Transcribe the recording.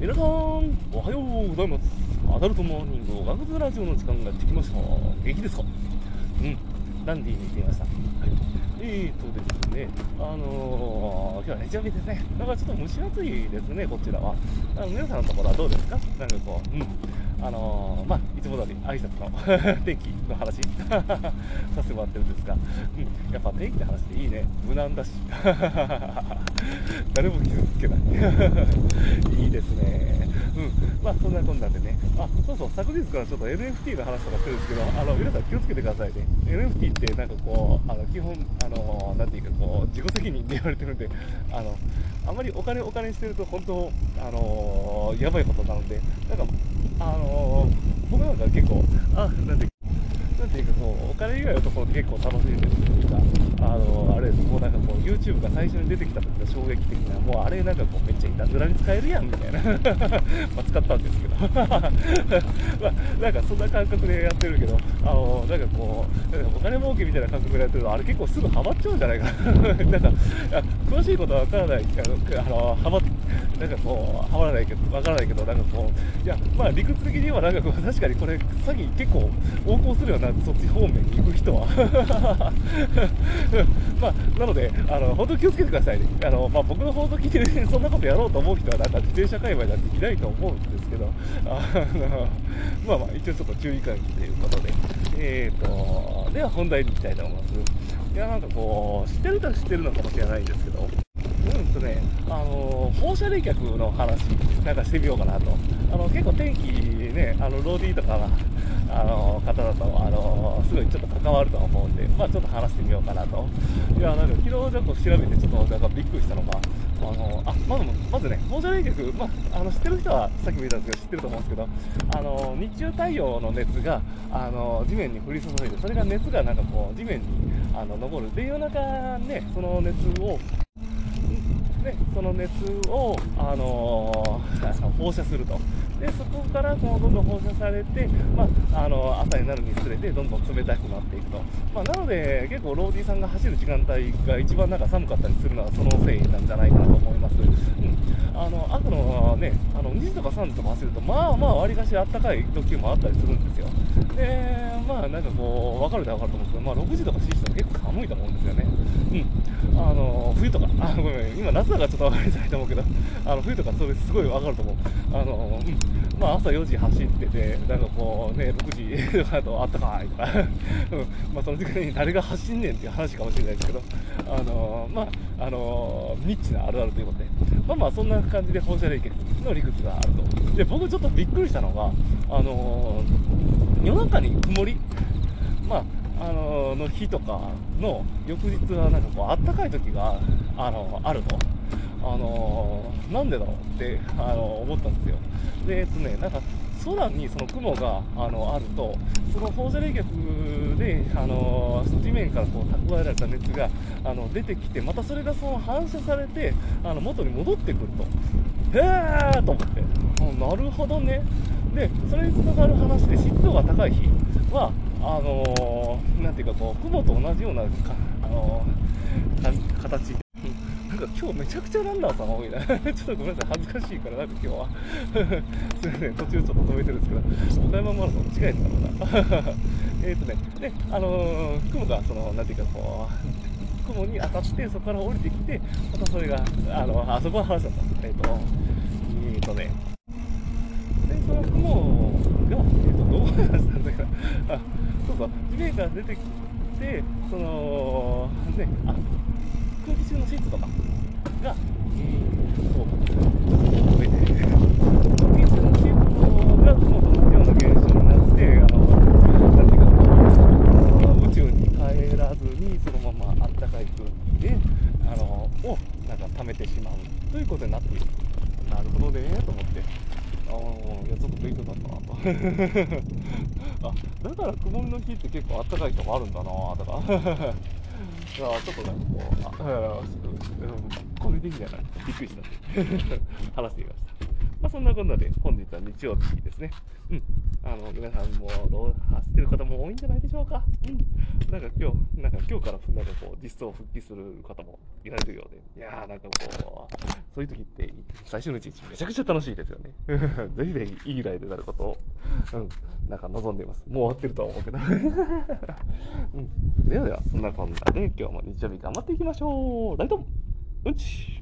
皆さんおはようございます。アダルトモーニングおがくずラジオの時間がやってきました。元気ですか？うん。ダンディーに行ってみました。はい。えーとですねあのー、今日は日曜日ですね。なんかちょっと蒸し暑いですねこちらは。あの皆さんのところはどうですか？なんかこううん。あのー、まあ、いつも通り挨拶の 天気の話 させてもらってるんですが、うん、やっぱ天気の話でいいね、無難だし、誰も傷つけない、いいですね、うん、まあそんなこんなんでね、あそうそう、昨日からちょっと NFT の話とかしてるんですけど、あの皆さん気をつけてくださいね、NFT ってなんかこう、あの基本、あのなんていうかこう、自己責任で言われてるんで、あのあまりお金お金してると本当、あのやばいことなので、なんかあの、結構、あ、なんてなんていうかこう、お金以外のところで結構楽しんでるっていうか、あの、あれです、もうなんかこう、YouTube が最初に出てきた時の衝撃的な、もうあれなんかこう、めっちゃいたずらに使えるやんみたいな。ま使ったんですけど。まあ、なんかそんな感覚でやってるけど、あの、なんかこう、なんかお金儲けみたいな感覚でやってると、あれ結構すぐハマっちゃうんじゃないかな。なんか、詳しいことはわからない、あの、ハマなんかこう、はまらないけど、わからないけど、なんかこう、いや、まあ理屈的にはなんかこう、確かにこれ、詐欺結構横行するよなそっち方面に行く人は。まあ、なのであの本当気をつけてくださいねあの、まあ、僕の放送聞いて、ね、そんなことやろうと思う人はなんか自転車界隈なんていないと思うんですけどあのまあまあ一応ちょっと注意喚起ということでえーとでは本題に行きたいと思いますいやなんかこう知ってる人は知ってるのかもしれないんですけど。とね、あの放射冷却の話なんかしてみようかなと。あの結構天気ね、あのローディーとかあの方だと、あのすごいちょっと関わるとは思うんで、まあ、ちょっと話してみようかなと。いや、なんか昨日ちょっと調べて、ちょっとなんかびっくりしたのが、あのあまずまずね、放射冷却、まあ、あの知ってる人はさっきも言ったんですけど、知ってると思うんですけど、あの日中太陽の熱があの地面に降り注いで、それが熱がなんかこう地面にあの残る。で、夜中ね、その熱をでその熱を、あのー、放射すると。でそこからこうどんどん放射されて、まあ、あの朝になるにつれてどんどん冷たくなっていくと、まあ、なので結構ローディーさんが走る時間帯が一番なんか寒かったりするのはそのせいなんじゃないかなと思います、うん、あの朝のねあの2時とか3時とか走るとまあまあわりかしあったかい時もあったりするんですよ。でまあなんかこう分かるで分かると思うんですけど、まあ、6時とか7時とか結構寒いと思うんですよね。うん。あの冬とかあごめん今夏だからちょっと分かりづらいと思うけどあの冬とかそれすごい分かると思う。あの、うん。まあ、朝4時走ってて、なんかこうね、6時 だとあったかいとか、うん。まあ、その時間に誰が走んねんっていう話かもしれないですけど、あの、まあ、あの、ニッチなあるあるということで、まあまあ、そんな感じで放射冷却の理屈があると。で、僕ちょっとびっくりしたのが、あの、夜中に曇り、まあ、あのの日とかの翌日はなんかこうあったかい時があのあるとあのなんでだろうってあの思ったんですよ。でえっとねなんか空にその雲があのあるとその放射冷却であの地面からこう蓄えられた熱があの出てきてまたそれがその反射されてあの元に戻ってくると。へえと思って。なるほどね。でそれにつながる話で湿度が高い日はあのー、ていうかこう雲と同じようなあのー、形なんか今日めちゃくちゃランナーさんが多いな。ちょっとごめんなさい。恥ずかしいからなんか今日は。すいません。途中ちょっと止めてるんですけど。岡山マラソン違 えたのかなえっとねであのー、雲がそのなんていうかこう雲に当たってそこから降りてきてまたそれがあのあそこは話だったんですえっ、ー、とえっ、とね。でその雲が、えーと、どう話したんだかあそうそう地面から出てきてそのねあ空気中の湿度とかが、えー、こう増えて空気中の湿度が雲と同じような現象になってあのなんていうか宇宙に帰らずにそのままあったかい空気であのをなんか溜めてしまうということになっているなるほどねと思って。あいやちょっと勉強になったなと。あだから曇りの日って結構あったかい日もあるんだなとか。いやちょっとなんかこう、あ、個人的にはびっくりした。話してみました。まあ、そんなこんなで本日は日曜日ですね。うん。あの、皆さんも走ってる方も多いんじゃないでしょうか。うん。なんか今日、なんか今日からなんかこう実装復帰する方もいられるようで。いやーなんかこう、そういう時って最初のうちめちゃくちゃ楽しいですよね。ぜひぜひいいライブになることを、うん。なんか望んでいます。もう終わってるとは思うけど。うん。ではでは、そんなこんなで今日も日曜日頑張っていきましょう。ライトうんち